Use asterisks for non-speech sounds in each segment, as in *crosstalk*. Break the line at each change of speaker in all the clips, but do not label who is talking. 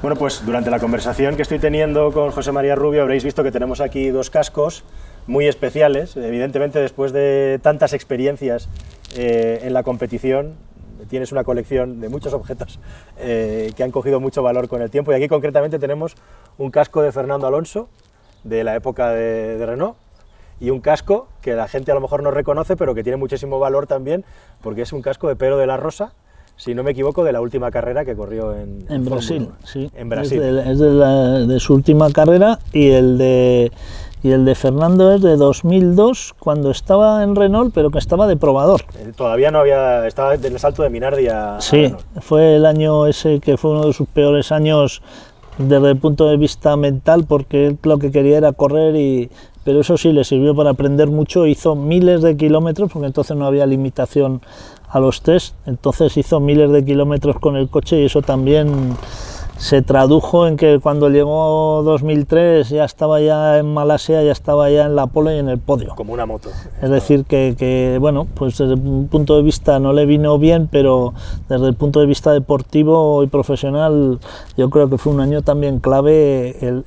Bueno, pues durante la conversación que estoy teniendo con José María Rubio habréis visto que tenemos aquí dos cascos muy especiales. Evidentemente, después de tantas experiencias eh, en la competición, tienes una colección de muchos objetos eh, que han cogido mucho valor con el tiempo. Y aquí concretamente tenemos un casco de Fernando Alonso, de la época de, Renault, y un casco que la gente a lo mejor no reconoce, pero que tiene muchísimo valor también, porque es un casco de Pedro de la Rosa, si no me equivoco, de la última carrera que corrió en,
en Brasil. Sí,
en Brasil.
Es, de, su última carrera y el de y el de Fernando es de 2002 cuando estaba en Renault pero que estaba de probador.
Eh, todavía no había estaba en el salto de Minardi
Sí, fue el año ese que fue uno de sus peores años desde el punto de vista mental porque él lo que quería era correr y pero eso sí le sirvió para aprender mucho, hizo miles de kilómetros porque entonces no había limitación a los test, entonces hizo miles de kilómetros con el coche y eso también se tradujo en que cuando llegó 2003 ya estaba ya en Malasia, ya estaba ya en la pole y en el podio.
Como una moto.
Es decir, que, bueno, pues desde un punto de vista no le vino bien, pero desde el punto de vista deportivo y profesional yo creo que fue un año también clave el,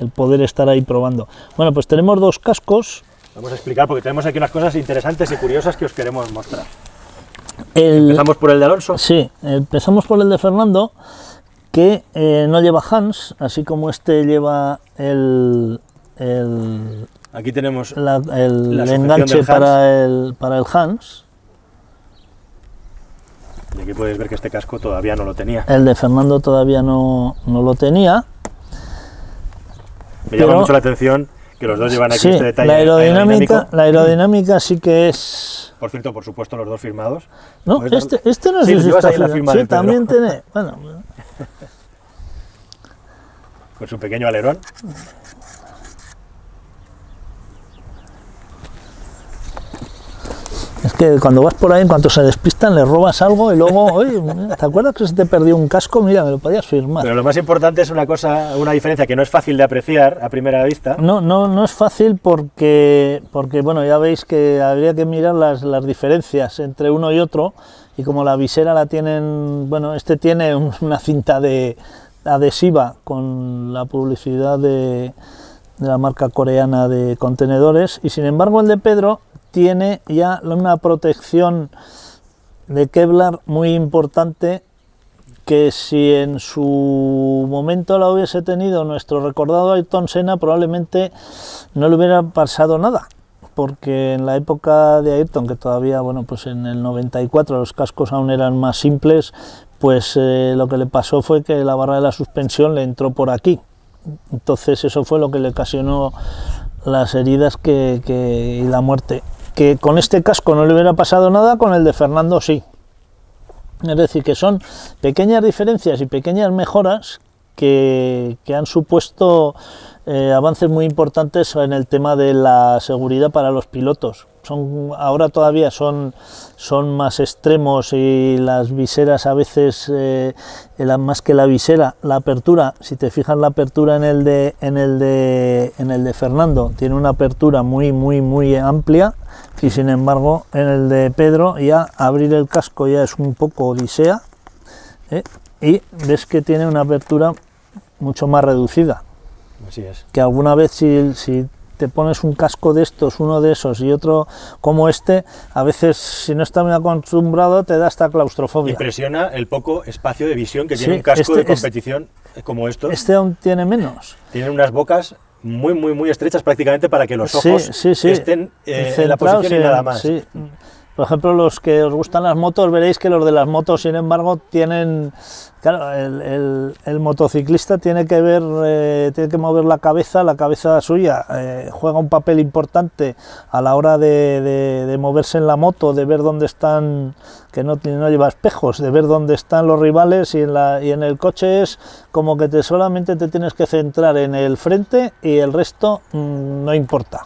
el poder estar ahí probando. Bueno, pues tenemos dos cascos
Vamos a explicar porque tenemos aquí unas cosas interesantes y curiosas que os queremos mostrar. ¿Empezamos por el de Alonso?
Sí, empezamos por el de Fernando, que eh, no lleva Hans, así como este lleva el...
aquí tenemos
el enganche para el, para el Hans.
Y aquí podéis ver que este casco todavía no lo tenía.
El de Fernando todavía no, no lo tenía.
Me llama mucho la atención que los dos llevan aquí este detalle.
La aerodinámica, la aerodinámica sí que es.
Por cierto, por supuesto, los dos firmados.
No, este, este no es sí, está la firma Sí, también tiene. *laughs* Bueno.
Con su pequeño alerón.
Es que cuando vas por ahí, en cuanto se despistan, le robas algo y luego, *laughs* oye, ¿te acuerdas que se te perdió un casco? Mira, me lo podías firmar.
Pero lo más importante es una cosa, una diferencia que no es fácil de apreciar a primera vista.
No, no, no es fácil porque, porque bueno, ya veis que habría que mirar las, las diferencias entre uno y otro y como la visera la tienen, bueno, este tiene una cinta de adhesiva con la publicidad de, de la marca coreana de contenedores y sin embargo el de Pedro tiene ya una protección de Kevlar muy importante que si en su momento la hubiese tenido nuestro recordado Ayrton Senna probablemente no le hubiera pasado nada porque en la época de Ayrton, que todavía, bueno, pues en el 94 los cascos aún eran más simples, pues eh, lo que le pasó fue que la barra de la suspensión le entró por aquí. Entonces eso fue lo que le ocasionó las heridas que, y la muerte que con este casco no le hubiera pasado nada, con el de Fernando sí. Es decir, que son pequeñas diferencias y pequeñas mejoras que, han supuesto eh, avances muy importantes en el tema de la seguridad para los pilotos son, ahora todavía son, son más extremos y las viseras a veces, eh, más que la visera, la apertura, si te fijas la apertura en el, de, en, el de, en el de Fernando, tiene una apertura muy, muy, muy amplia y sin embargo en el de Pedro ya abrir el casco ya es un poco odisea ¿eh? y ves que tiene una apertura mucho más reducida.
Así es.
Que alguna vez si, si te pones un casco de estos, uno de esos y otro como este, a veces si no estás muy acostumbrado te da esta claustrofobia.
Impresiona el poco espacio de visión que tiene un casco este de competición como estos.
Este aún tiene menos.
Tienen unas bocas muy, muy, muy estrechas prácticamente para que los ojos estén eh, en la posición y nada más.
Por ejemplo, los que os gustan las motos, veréis que los de las motos, sin embargo, tienen... Claro, el, motociclista tiene que ver, eh, tiene que mover la cabeza, la cabeza suya eh, juega un papel importante a la hora de, moverse en la moto, de ver dónde están, que no, no lleva espejos, de ver dónde están los rivales y en, la, y en el coche es como que te solamente te tienes que centrar en el frente y el resto mm, no importa.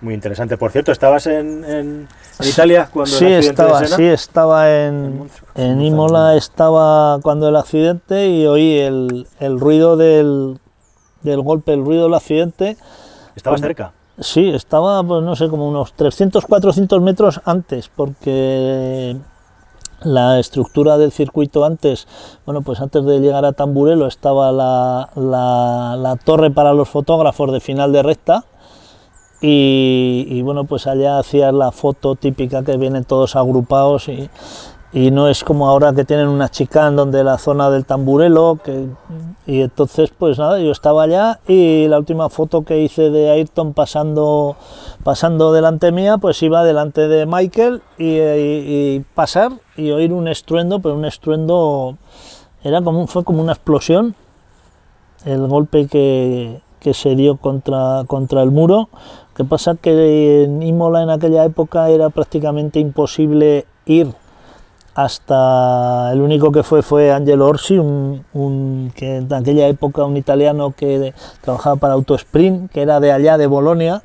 Muy interesante. Por cierto, ¿estabas en, Italia cuando
sí, el accidente estaba, Sí, estaba en, en Imola, estaba cuando el accidente y oí el, el ruido del, del, golpe, el ruido del accidente.
¿Estabas cerca?
Sí, estaba, pues no sé, como unos 300, 400 metros antes, porque la estructura del circuito antes, bueno, pues antes de llegar a Tamburelo estaba la, la, torre para los fotógrafos de final de recta y, y, bueno, pues allá hacías la foto típica que vienen todos agrupados y, y no es como ahora que tienen una chicán donde la zona del tamburelo que, y entonces pues nada yo estaba allá y la última foto que hice de Ayrton pasando pasando delante mía pues iba delante de Michael y, pasar y oír un estruendo pero un estruendo era como fue como una explosión el golpe que, que se dio contra, contra el muro que pasa que en Imola en aquella época era prácticamente imposible ir hasta el único que fue fue Angelo Orsi, un, que en aquella época un italiano que trabajaba para Autosprint, que era de allá de Bolonia.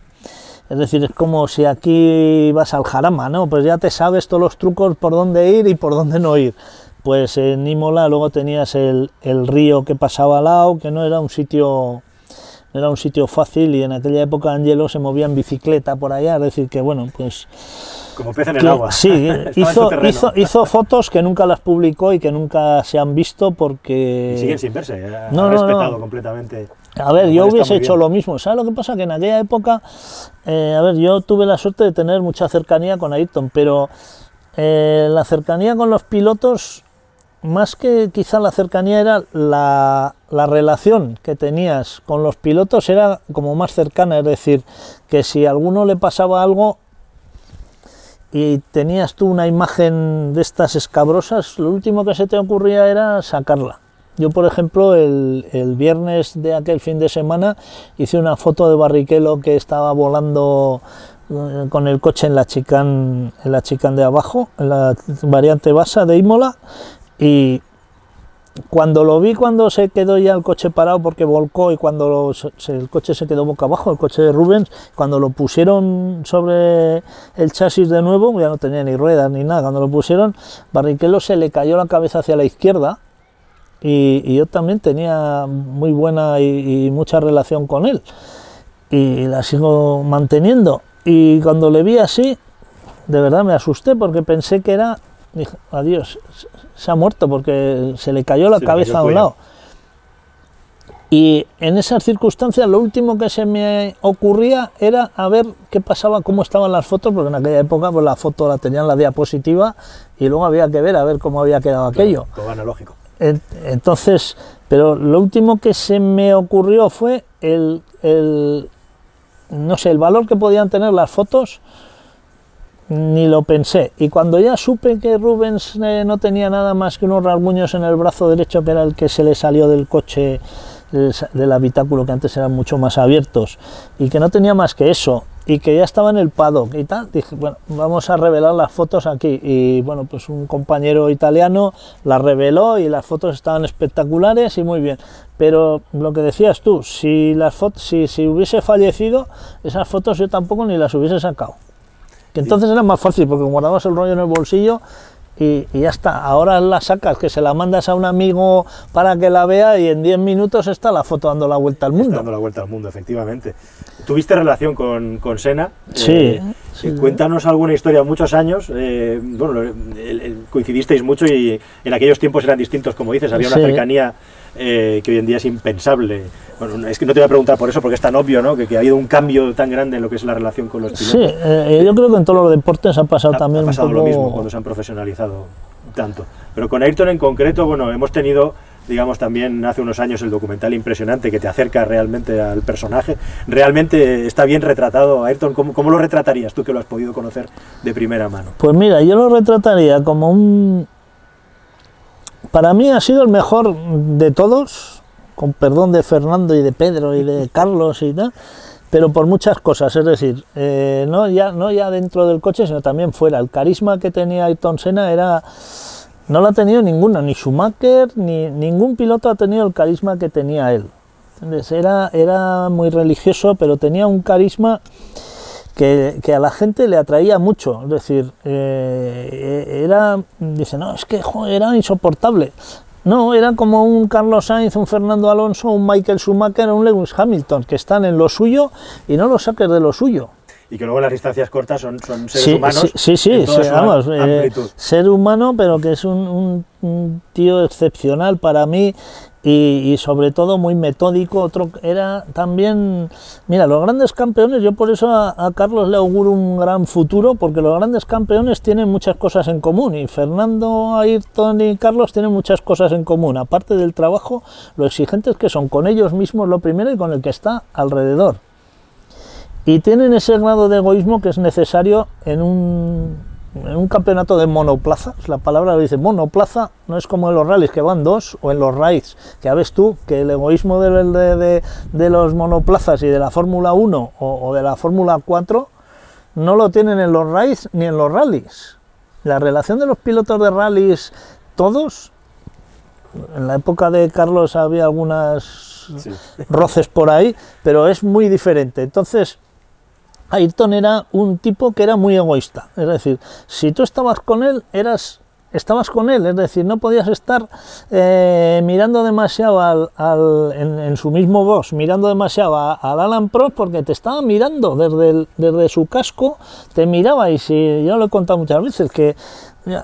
Es decir, es como si aquí vas al Jarama, ¿no? Pues ya te sabes todos los trucos por dónde ir y por dónde no ir. Pues en Imola luego tenías el, el río que pasaba al lado, que no era un sitio era un sitio fácil y en aquella época Angelo se movía en bicicleta por allá, es decir, que bueno, pues
como pez en el agua.
Sí, *laughs* hizo, hizo, hizo, fotos que nunca las publicó y que nunca se han visto porque...
siguen sin verse, no, ha respetado completamente.
A ver, yo hubiese hecho lo mismo. ¿Sabes lo que pasa? Que en aquella época, eh, a ver, yo tuve la suerte de tener mucha cercanía con Ayrton, pero eh, la cercanía con los pilotos, más que quizá la cercanía, era la, la relación que tenías con los pilotos, era como más cercana. Es decir, que si a alguno le pasaba algo, y tenías tú una imagen de estas escabrosas, lo último que se te ocurría era sacarla. Yo, por ejemplo, el, viernes de aquel fin de semana hice una foto de Barrichello que estaba volando eh, con el coche en la chicane, en la chicane de abajo, en la variante basa de Imola, y cuando lo vi, cuando se quedó ya el coche parado porque volcó y cuando el coche se quedó boca abajo, el coche de Rubens, cuando lo pusieron sobre el chasis de nuevo, ya no tenía ni ruedas ni nada, cuando lo pusieron, Barrichello se le cayó la cabeza hacia la izquierda y, yo también tenía muy buena y, y mucha relación con él y la sigo manteniendo. Y cuando le vi así, de verdad me asusté porque pensé que era Dijo, adiós, se ha muerto porque se le cayó la cabeza a un lado. Y en esas circunstancias lo último que se me ocurría era a ver qué pasaba, cómo estaban las fotos, porque en aquella época pues, la foto la tenían la diapositiva y luego había que ver a ver cómo había quedado aquello.
Todo analógico.
Entonces, pero lo último que se me ocurrió fue el, el no sé, el valor que podían tener las fotos ni lo pensé. Y cuando ya supe que Rubens eh, no tenía nada más que unos rasguños en el brazo derecho, que era el que se le salió del coche del habitáculo, que antes eran mucho más abiertos, y que no tenía más que eso, y que ya estaba en el paddock y tal, dije, bueno, vamos a revelar las fotos aquí. Y bueno, pues un compañero italiano las reveló y las fotos estaban espectaculares y muy bien. Pero lo que decías tú, si, las fotos, si, si hubiese fallecido, esas fotos yo tampoco ni las hubiese sacado. Que entonces era más fácil porque guardabas el rollo en el bolsillo y, ya está. Ahora la sacas, que se la mandas a un amigo para que la vea y en 10 minutos está la foto dando la vuelta al mundo.
dando la vuelta al mundo, efectivamente. ¿Tuviste relación con, con Sena?
Sí,
eh, Cuéntanos alguna historia, muchos años. Eh, bueno, coincidisteis mucho y en aquellos tiempos eran distintos, como dices, había una cercanía eh, que hoy en día es impensable. Bueno, es que no te voy a preguntar por eso, porque es tan obvio, ¿no? Que, ha habido un cambio tan grande en lo que es la relación con los pilotos.
Sí, eh, yo creo que en todos los deportes ha pasado también
ha pasado lo mismo cuando se han profesionalizado tanto. Pero con Ayrton en concreto, bueno, hemos tenido digamos también hace unos años el documental impresionante que te acerca realmente al personaje. Realmente está bien retratado Ayrton. ¿Cómo, ¿Cómo, lo retratarías tú que lo has podido conocer de primera mano?
Pues mira, yo lo retrataría como un, para mí ha sido el mejor de todos, con perdón de Fernando y de Pedro y de Carlos y tal, pero por muchas cosas, es decir, eh, no, ya, no ya dentro del coche, sino también fuera. El carisma que tenía Ayrton Senna era, no lo ha tenido ninguno, ni Schumacher, ni ningún piloto ha tenido el carisma que tenía él. Era, era muy religioso, pero tenía un carisma que, a la gente le atraía mucho, es decir, eh, era, dice, no, es que era insoportable. No, era como un Carlos Sainz, un Fernando Alonso, un Michael Schumacher, un Lewis Hamilton, que están en lo suyo y no lo saques de lo suyo.
y que luego las distancias cortas son, son seres
Sí,
humanos.
sí, sí, sí, vamos,
am-
eh, ser humano, pero que es un, un- un tío excepcional para mí y, sobre todo muy metódico. Otro era también, mira, los grandes campeones, yo por eso a, a Carlos le auguro un gran futuro, porque los grandes campeones tienen muchas cosas en común y Fernando, Ayrton y Carlos tienen muchas cosas en común, aparte del trabajo, lo exigentes que son con ellos mismos lo primero y con el que está alrededor y tienen ese grado de egoísmo que es necesario en un, en un campeonato de monoplaza. La palabra lo dice monoplaza, no es como en los rallies que van dos o en los raids, ya ves tú que el egoísmo de, de- de- de los monoplazas y de la Fórmula 1 o, o de la Fórmula 4 no lo tienen en los raids ni en los rallies. La relación de los pilotos de rallies, todos, en la época de Carlos había algunas
Sí.
roces por ahí, pero es muy diferente. Entonces, Ayrton era un tipo que era muy egoísta. Es decir, si tú estabas con él, eras estabas con él, es decir, no podías estar eh, mirando demasiado al, en, su mismo box, mirando demasiado al Alan Prost porque te estaba mirando desde, desde su casco, te miraba y si yo lo he contado muchas veces que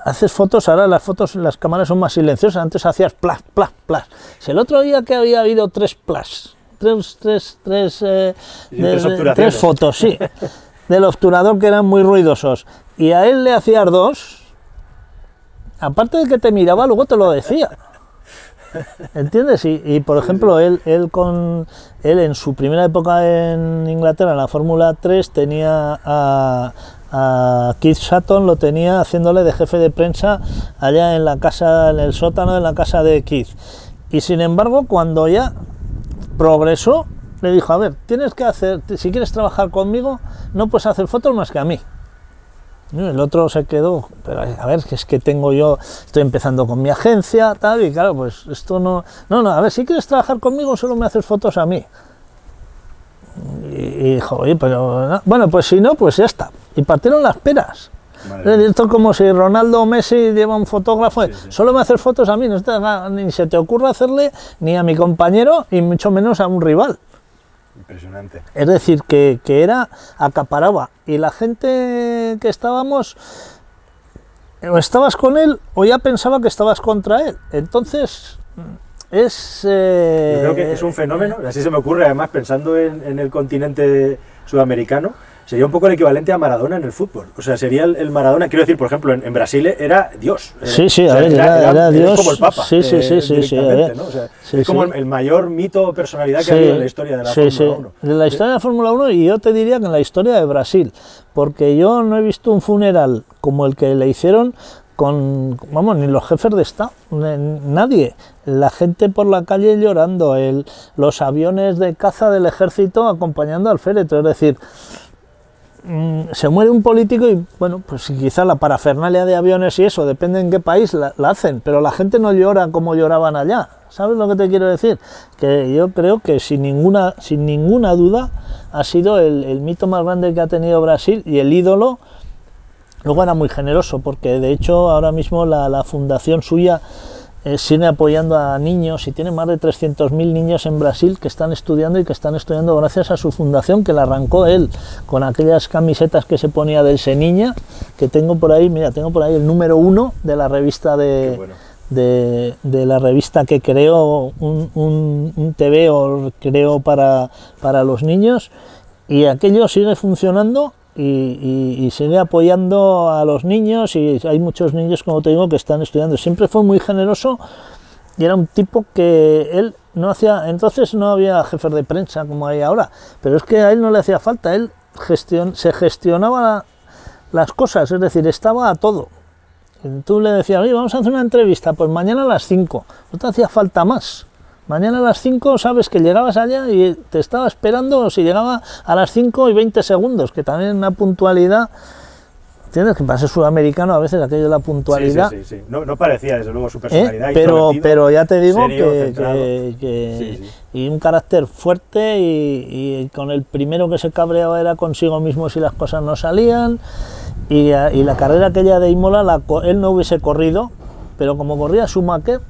haces fotos, ahora las fotos, las cámaras son más silenciosas, antes hacías plas, plas, plas. Si el otro día que había habido tres plas, tres, tres, tres, eh, de-
tres
fotos, sí, del obturador que eran muy ruidosos, y a él le hacías dos, aparte de que te miraba, luego te lo decía. ¿Entiendes? Y, y, por ejemplo, él, él con él en su primera época en Inglaterra, en la Fórmula 3, tenía a, a Keith Sutton, lo tenía haciéndole de jefe de prensa allá en la casa, en el sótano de la casa de Keith. Y sin embargo, cuando ya progresó, le dijo, a ver, tienes que hacer, si quieres trabajar conmigo, no puedes hacer fotos más que a mí. El otro se quedó, pero a ver, que es que tengo yo, estoy empezando con mi agencia, tal, y claro, pues esto no, no, no, a ver, si quieres trabajar conmigo, solo me haces fotos a mí. Y, y dijo, oye, pero, no". bueno, pues si no, pues ya está. Y partieron las peras.
Madre.
Esto es como si Ronaldo o Messi lleva un fotógrafo,
Sí, sí.
solo me haces fotos a mí, no ni se te ocurra hacerle ni a mi compañero y mucho menos a un rival.
Impresionante.
Es decir, que, que era, acaparaba. Y la gente que estábamos, o estabas con él o ya pensaba que estabas contra él. Entonces, es... eh,
Yo creo que es un fenómeno, así se me ocurre, además pensando en, en el continente sudamericano, sería un poco el equivalente a Maradona en el fútbol. O sea, sería el, el Maradona, quiero decir, por ejemplo, en, en Brasil era Dios. Era-
Sí, sí,
o
a
sea,
ver, era- era Dios.
como el Papa.
Sí, sí,
eh,
sí, sí, sí,
directamente,
a ver.
¿no? O sea,
Sí,
es como
sí.
el, el mayor mito o personalidad que ha habido en la historia de la Fórmula
sí.
1.
De la historia de la Fórmula 1 y yo te diría que en la historia de Brasil, porque yo no he visto un funeral como el que le hicieron con, vamos, ni los jefes de Estado, nadie. La gente por la calle llorando, el, los aviones de caza del ejército acompañando al féretro, es decir, mm, se muere un político y bueno, pues quizá la parafernalia de aviones y eso, depende en qué país la, hacen, pero la gente no llora como lloraban allá. ¿Sabes lo que te quiero decir? Que yo creo que sin ninguna, sin ninguna duda ha sido el, mito más grande que ha tenido Brasil y el ídolo. Luego era muy generoso porque de hecho ahora mismo la fundación suya eh, sigue apoyando a niños y tiene más de 300.000 niños en Brasil que están estudiando y que están estudiando gracias a su fundación que la arrancó él con aquellas camisetas que se ponía del Seniña que tengo por ahí, mira, tengo por ahí el número uno de la revista de,
Qué bueno.
de, de la revista que creó un, un, un TV o creó para, para los niños y aquello sigue funcionando y, y- y sigue apoyando a los niños y hay muchos niños, como te digo, que están estudiando. Siempre fue muy generoso y era un tipo que él no hacía, entonces no había jefes de prensa como hay ahora, pero es que a él no le hacía falta, él gestion, se gestionaba las cosas, es decir, estaba a todo. Y Tú le decías, oye, vamos a hacer una entrevista, pues mañana a las 5, no te hacía falta más. Mañana a las 5 sabes que llegabas allá y te estaba esperando si llegaba a las 5 y 20 segundos, que también una puntualidad, ¿entiendes? Que para ser sudamericano a veces aquello de la puntualidad.
sí, sí, sí. No, no parecía, desde luego, su
¿eh?
personalidad.
pero,
introvertido,
pero ya te digo
serio,
que, que- que- y un carácter fuerte y, y con el primero que se cabreaba era consigo mismo si las cosas no salían y, y la carrera aquella de Imola la él no hubiese corrido pero como corría Schumacher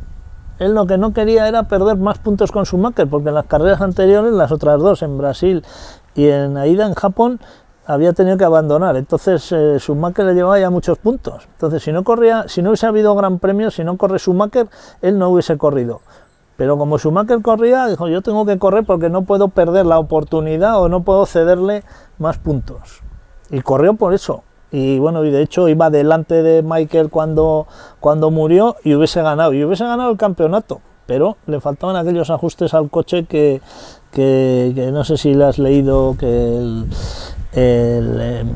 él lo que no quería era perder más puntos con Schumacher porque en las carreras anteriores las otras dos en Brasil y en Aida en Japón había tenido que abandonar. Entonces eh, le llevaba ya muchos puntos. Entonces si no corría, si no hubiese habido gran premio, si no corre Schumacher, él no hubiese corrido. Pero como Schumacher corría, dijo, yo tengo que correr porque no puedo perder la oportunidad o no puedo cederle más puntos. Y corrió por eso. Y bueno, y de hecho iba delante de Michael cuando, cuando murió y hubiese ganado. Y hubiese ganado el campeonato. Pero le faltaban aquellos ajustes al coche que, que, no sé si lo has leído, que el, em,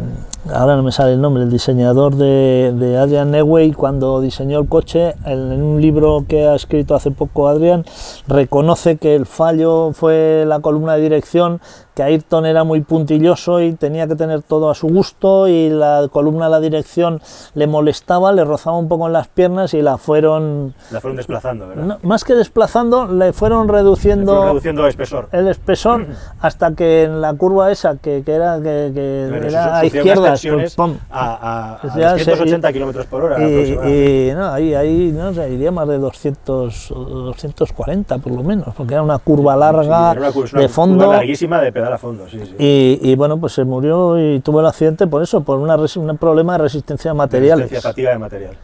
ahora no me sale el nombre, el diseñador de, de Adrian Newey, cuando diseñó el coche, en, un libro que ha escrito hace poco Adrian, reconoce que el fallo fue la columna de dirección que Ayrton era muy puntilloso y tenía que tener todo a su gusto y la columna de la dirección le molestaba, le rozaba un poco en las piernas y la fueron...
La fueron desplazando, ¿verdad?
más que desplazando, le fueron reduciendo...
Le reduciendo el espesor.
El espesor hasta que en la curva esa, que, que era, que, era a izquierda...
Pues, a, a, 180 kilómetros por hora. Y,
no, ahí, ahí no sé, iría más de 200, 240 por lo menos, porque era una curva larga de fondo.
Curva larguísima de a fondo, sí, sí.
Y, bueno, pues se murió y tuvo el accidente por eso, por una un problema de resistencia a materiales.
Resistencia, fatiga de material.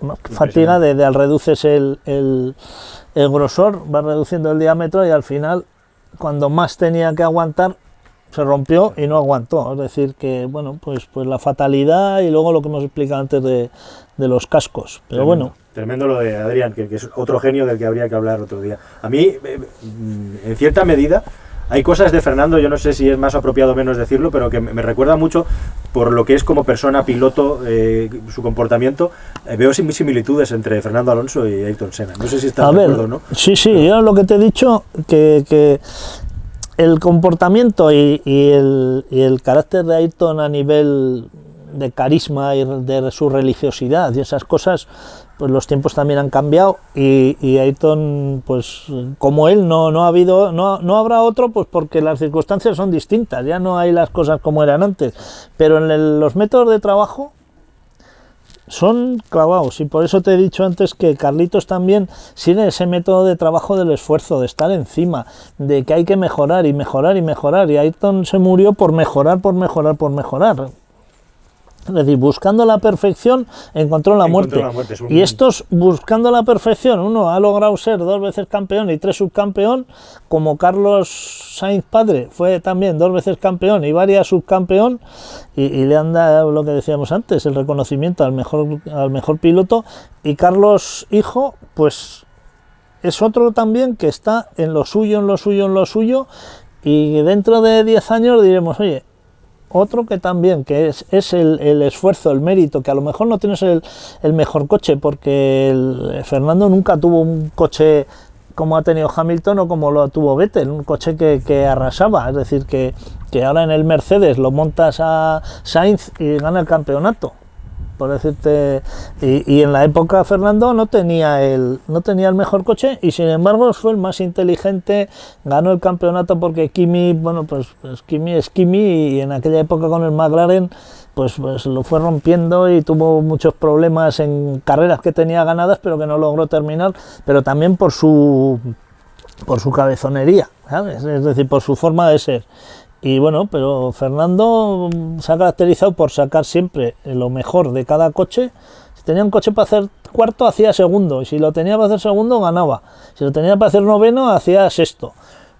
Mm. Fatiga de, al reduces el, el, el grosor, va reduciendo el diámetro y al final, cuando más tenía que aguantar, se rompió y no aguantó. Es decir, que bueno, pues, pues la fatalidad y luego lo que hemos explicado antes de, de los cascos. Pero bueno.
Tremendo lo de Adrián, que, que, es otro genio del que habría que hablar otro día. A mí, eh, en cierta medida, hay cosas de Fernando, yo no sé si es más apropiado o menos decirlo, pero que me recuerda mucho por lo que es como persona, piloto, eh, su comportamiento. Eh, veo similitudes entre Fernando Alonso y Ayrton Senna. No sé si está de acuerdo no.
Sí, sí, yo lo que te he dicho, que, el comportamiento y, el, y el carácter de Ayrton a nivel de carisma y de su religiosidad y esas cosas pues los tiempos también han cambiado y, y Ayton, pues como él, no, no ha habido, no, no, habrá otro, pues porque las circunstancias son distintas, ya no hay las cosas como eran antes, pero en los métodos de trabajo son clavados y por eso te he dicho antes que Carlitos también sigue ese método de trabajo del esfuerzo, de estar encima, de que hay que mejorar y mejorar y mejorar. Y Ayton se murió por mejorar, por mejorar, por mejorar es decir, buscando la perfección encontró la muerte. Y estos, buscando la perfección, uno ha logrado ser dos veces campeón y tres subcampeón, como Carlos Sainz padre fue también dos veces campeón y varias subcampeón, y, le han dado lo que decíamos antes, el reconocimiento al mejor, al mejor piloto, y Carlos hijo, pues es otro también que está en lo suyo, en lo suyo, en lo suyo, y dentro de 10 años diremos, oye, otro que también, que es, es el, el, esfuerzo, el mérito, que a lo mejor no tienes el, el mejor coche, porque el, Fernando nunca tuvo un coche como ha tenido Hamilton o como lo tuvo Vettel, un coche que, que arrasaba, es decir, que, que ahora en el Mercedes lo montas a Sainz y gana el campeonato por decirte y, en la época Fernando no tenía el no tenía el mejor coche y sin embargo fue el más inteligente ganó el campeonato porque Kimi bueno pues, pues Kimi es Kimi y en aquella época con el McLaren pues, pues lo fue rompiendo y tuvo muchos problemas en carreras que tenía ganadas pero que no logró terminar pero también por su por su cabezonería ¿sabes? es decir por su forma de ser y bueno, pero Fernando se ha caracterizado por sacar siempre lo mejor de cada coche. Si tenía un coche para hacer cuarto, hacía segundo. Y si lo tenía para hacer segundo, ganaba. Si lo tenía para hacer noveno, hacía sexto.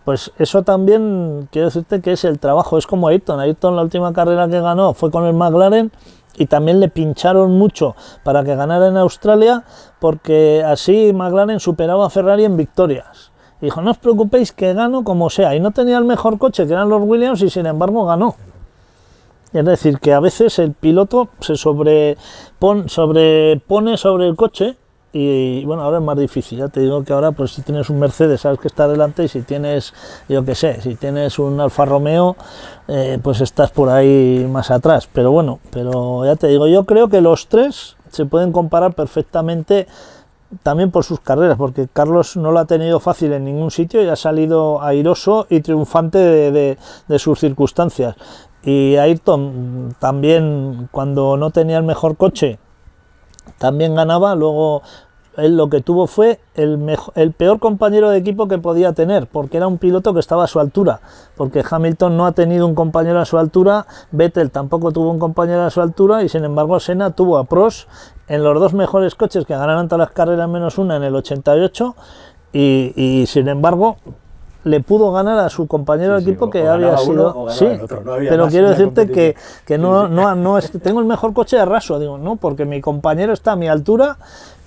Pues eso también, quiero decirte que es el trabajo. Es como Ayrton. Ayrton, la última carrera que ganó fue con el McLaren y también le pincharon mucho para que ganara en Australia, porque así McLaren superaba a Ferrari en victorias dijo, no os preocupéis que gano como sea. Y no tenía el mejor coche, que eran los Williams, y sin embargo ganó. Es decir, que a veces el piloto se sobrepone, sobrepone sobre el coche y bueno, ahora es más difícil, ya te digo que ahora pues si tienes un Mercedes sabes que está delante y si tienes, yo qué sé, si tienes un Alfa Romeo eh, pues estás por ahí más atrás, pero bueno, pero ya te digo, yo creo que los tres se pueden comparar perfectamente también por sus carreras, porque Carlos no lo ha tenido fácil en ningún sitio y ha salido airoso y triunfante de, sus circunstancias. Y Ayrton también, cuando no tenía el mejor coche, también ganaba, luego él lo que tuvo fue el, el peor compañero de equipo que podía tener, porque era un piloto que estaba a su altura, porque Hamilton no ha tenido un compañero a su altura, Vettel tampoco tuvo un compañero a su altura y sin embargo Senna tuvo a Prost en los dos mejores coches que ganaron todas las carreras menos una en el 88 y, y sin embargo le pudo ganar a su compañero de equipo que había sido. sí, pero quiero decirte que, que no, no, no es, tengo el mejor coche de raso, digo, no, porque mi compañero está a mi altura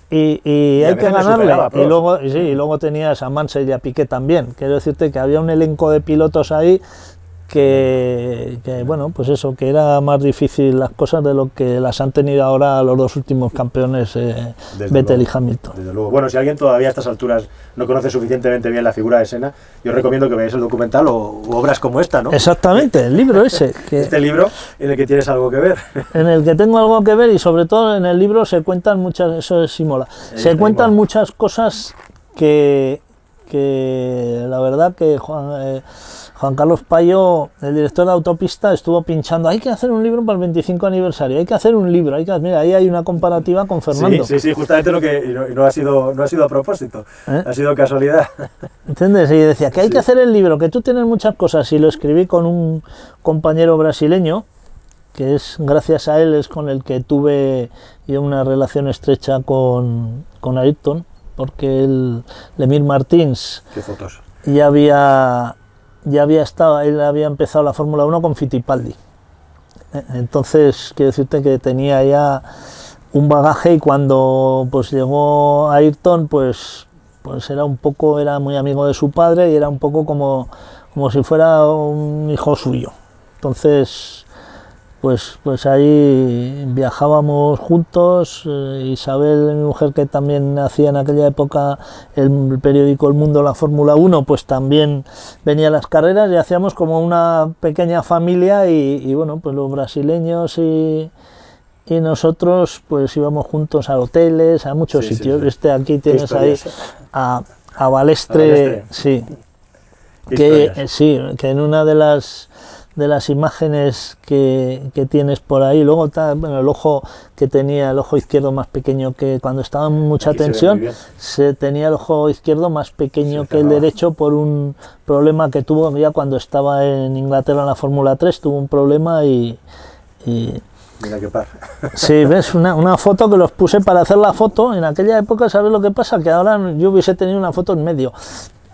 y, y, hay que ganarle. Y luego, sí, y luego tenías a Mansell y a Piqué también. Quiero decirte que había un elenco de pilotos ahí que, bueno, pues eso, que era más difícil las cosas de lo que las han tenido ahora los dos últimos campeones, eh, Vettel y Hamilton.
Desde luego. Bueno, si alguien todavía a estas alturas no conoce suficientemente bien la figura de Sena, yo recomiendo que veáis el documental o obras como esta, ¿no?
Exactamente, el libro ese. *laughs*
este libro en el que tienes algo que ver. *laughs*
En el que tengo algo que ver y sobre todo en el libro se cuentan muchas, eso es Simola, se cuentan muchas cosas que, que la verdad que Juan... Eh, Juan Carlos Payo, el director de Autopista, estuvo pinchando, hay que hacer un libro para el 25 aniversario, hay que hacer un libro, hay que, mira, ahí hay una comparativa con Fernando.
Sí, sí, sí justamente lo que, y no, ha, sido, no ha sido a propósito, ¿Eh? ha sido casualidad. *laughs*
¿Entiendes? Y decía que hay que hacer el libro, que tú tienes muchas cosas, y lo escribí con un compañero brasileño, que es gracias a él es con el que tuve yo una relación estrecha con, con Ayrton, porque el Lemir Martins
¿Qué fotos?
ya había ya había estado, él había empezado la Fórmula 1 con Fittipaldi. Entonces, quiero decirte que tenía ya un bagaje y cuando pues llegó Ayrton, pues, pues era un poco, era muy amigo de su padre y era un poco como, como si fuera un hijo suyo. Entonces, pues, pues ahí viajábamos juntos, eh, Isabel, mi mujer que también hacía en aquella época el, periódico El Mundo, la Fórmula 1, pues también venía a las carreras y hacíamos como una pequeña familia y, bueno, pues los brasileños y, y, nosotros pues íbamos juntos a hoteles, a muchos sitios. Este aquí tienes ahí a, a Balestre, sí, que, sí, que en una de las de las imágenes que, que, tienes por ahí. Luego está bueno, el ojo que tenía, el ojo izquierdo más pequeño que cuando estaba en mucha tensión, se, tenía el ojo izquierdo más pequeño que el derecho por un problema que tuvo ya cuando estaba en Inglaterra en la Fórmula 3, tuvo un problema y...
Mira qué par. *laughs*
Sí, ves, una, una, foto que los puse para hacer la foto. En aquella época, ¿sabes lo que pasa? Que ahora yo hubiese tenido una foto en medio.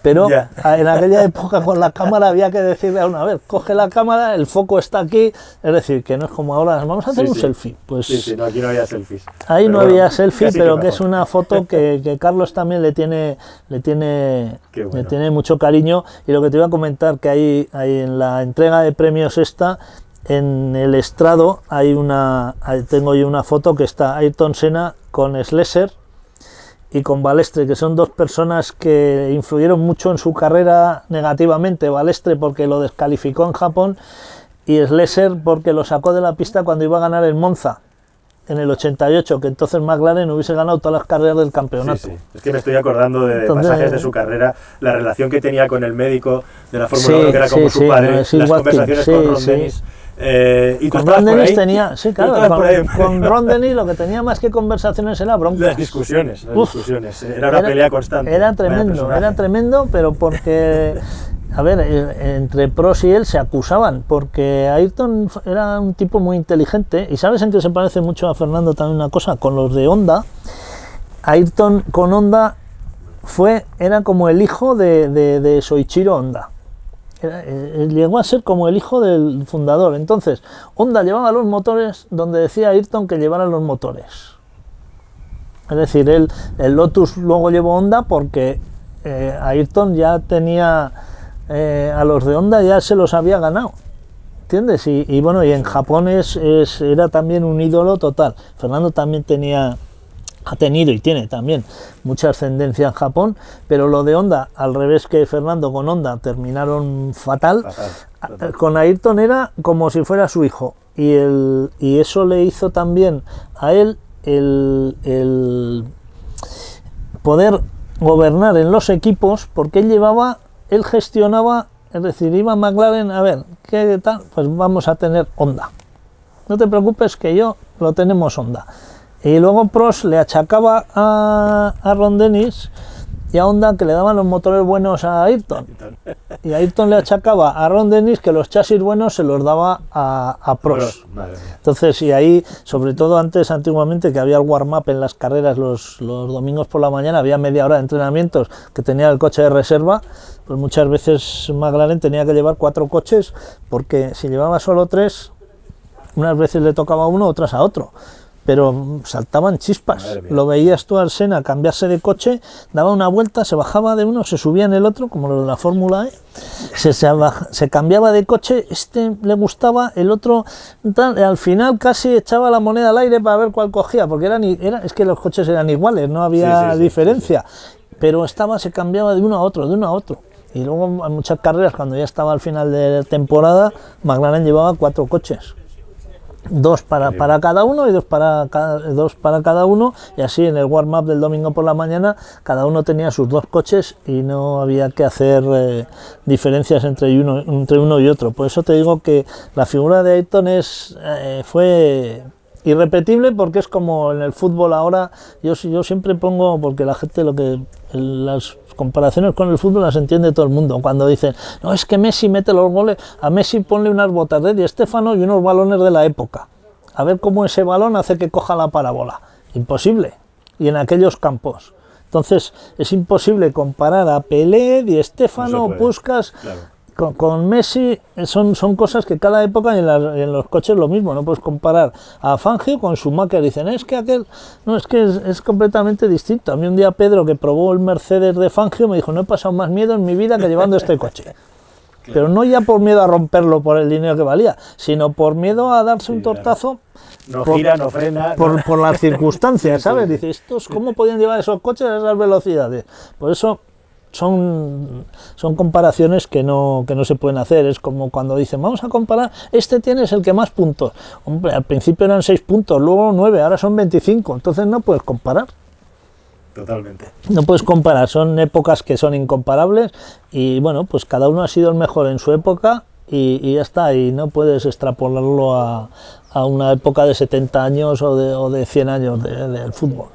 Pero en aquella época con la cámara había que decirle a una vez, coge la cámara, el foco está aquí, es decir, que no es como ahora, vamos a hacer un selfie. Pues
sí, sí, no, aquí no había selfies.
Ahí no había selfie, pero que, es una foto que, que, Carlos también le tiene, le tiene, le tiene mucho cariño. Y lo que te iba a comentar, que hay en la entrega de premios esta, en el estrado hay una, tengo yo una foto que está Ayrton Senna con Slesser, y con Balestre, que son dos personas que influyeron mucho en su carrera negativamente. Balestre porque lo descalificó en Japón y Slesser porque lo sacó de la pista cuando iba a ganar el Monza en el 88, que entonces McLaren hubiese ganado todas las carreras del campeonato.
Sí, sí. Es que me estoy acordando de pasajes de su carrera, la relación que tenía con el médico de la Fórmula 1, que era como su padre, las conversaciones con Ron Dennis
eh, y con Ron Dennis tenía, *laughs* sí, claro, con, Ron Dennis lo que tenía más que conversaciones era broncas.
Las discusiones, las discusiones. Era una pelea constante.
Era tremendo, era tremendo, pero porque, *laughs* a ver, eh, entre Pros y él se acusaban, porque Ayrton era un tipo muy inteligente, y ¿sabes en qué se parece mucho a Fernando también una cosa? Con los de Honda, Ayrton con Honda fue, era como el hijo de, de, de Soichiro Honda eh, llegó a ser como el hijo del fundador. Entonces, Honda llevaba los motores donde decía Ayrton que llevaran los motores. Es decir, el, el Lotus luego llevó Honda porque eh, Ayrton ya tenía eh, a los de Honda ya se los había ganado. ¿Entiendes? Y, bueno, y en Japón es, era también un ídolo total. Fernando también tenía ha tenido y tiene también mucha ascendencia en Japón, pero lo de Honda, al revés que Fernando con Honda, terminaron fatal. Con Ayrton era como si fuera su hijo. Y, el, y eso le hizo también a él el, el poder gobernar en los equipos, porque él llevaba, él gestionaba, es decir, iba a McLaren, a ver, ¿qué tal? Pues vamos a tener Honda. No te preocupes que yo lo tenemos Honda Y luego Prost le achacaba a, a Ron Dennis y a Honda que le daban los motores buenos a Ayrton. Y Ayrton le achacaba a Ron Dennis que los chasis buenos se los daba a, a Prost. Entonces, y ahí, sobre todo antes, antiguamente, que había el warm-up en las carreras los, los domingos por la mañana, había media hora de entrenamientos que tenía el coche de reserva, pues muchas veces McLaren tenía que llevar cuatro coches, porque si llevaba solo tres, unas veces le tocaba a uno, otras a otro pero saltaban chispas. Lo veías tú al Sena cambiarse de coche, daba una vuelta, se bajaba de uno, se subía en el otro, como lo de la Fórmula E, se, se, cambiaba de coche, este le gustaba, el otro, al final casi echaba la moneda al aire para ver cuál cogía, porque eran, era, es que los coches eran iguales, no había diferencia, pero estaba, se cambiaba de uno a otro, de uno a otro. Y luego en muchas carreras, cuando ya estaba al final de temporada, McLaren llevaba cuatro coches dos para, para, cada uno y dos para cada, dos para cada uno. Y así en el warm-up del domingo por la mañana cada uno tenía sus dos coches y no había que hacer eh, diferencias entre uno, entre uno y otro. Por eso te digo que la figura de Ayrton es, eh, fue irrepetible porque es como en el fútbol ahora, yo, yo siempre pongo, porque la gente lo que, las comparaciones con el fútbol las entiende todo el mundo, cuando dicen, no, es que Messi mete los goles, a Messi ponle unas botas de Di y unos balones de la época, a ver cómo ese balón hace que coja la parábola, imposible, y en aquellos campos. Entonces es imposible comparar a Pelé, Di Stefano, Puskas con, Messi son, son cosas que cada época en, en, los coches lo mismo, no puedes comparar a Fangio con Schumacher, dicen, es que aquel, no, es que es, completamente distinto. A mí un día Pedro que probó el Mercedes de Fangio me dijo, no he pasado más miedo en mi vida que llevando este coche. *laughs* Pero no ya por miedo a romperlo por el dinero que valía, sino por miedo a darse un tortazo.
No gira, no frena.
Por, por las circunstancias, *laughs* ¿sabes? Dice, estos, ¿cómo podían llevar esos coches a esas velocidades? Por eso son, son comparaciones que no, que no se pueden hacer. Es como cuando dicen, vamos a comparar, este tiene el que más puntos. Hombre, al principio eran 6 puntos, luego 9, ahora son 25. Entonces no puedes comparar.
Totalmente.
No puedes comparar, son épocas que son incomparables y bueno, pues cada uno ha sido el mejor en su época y, ya está, y no puedes extrapolarlo a, a, una época de 70 años o de, o de 100 años del fútbol.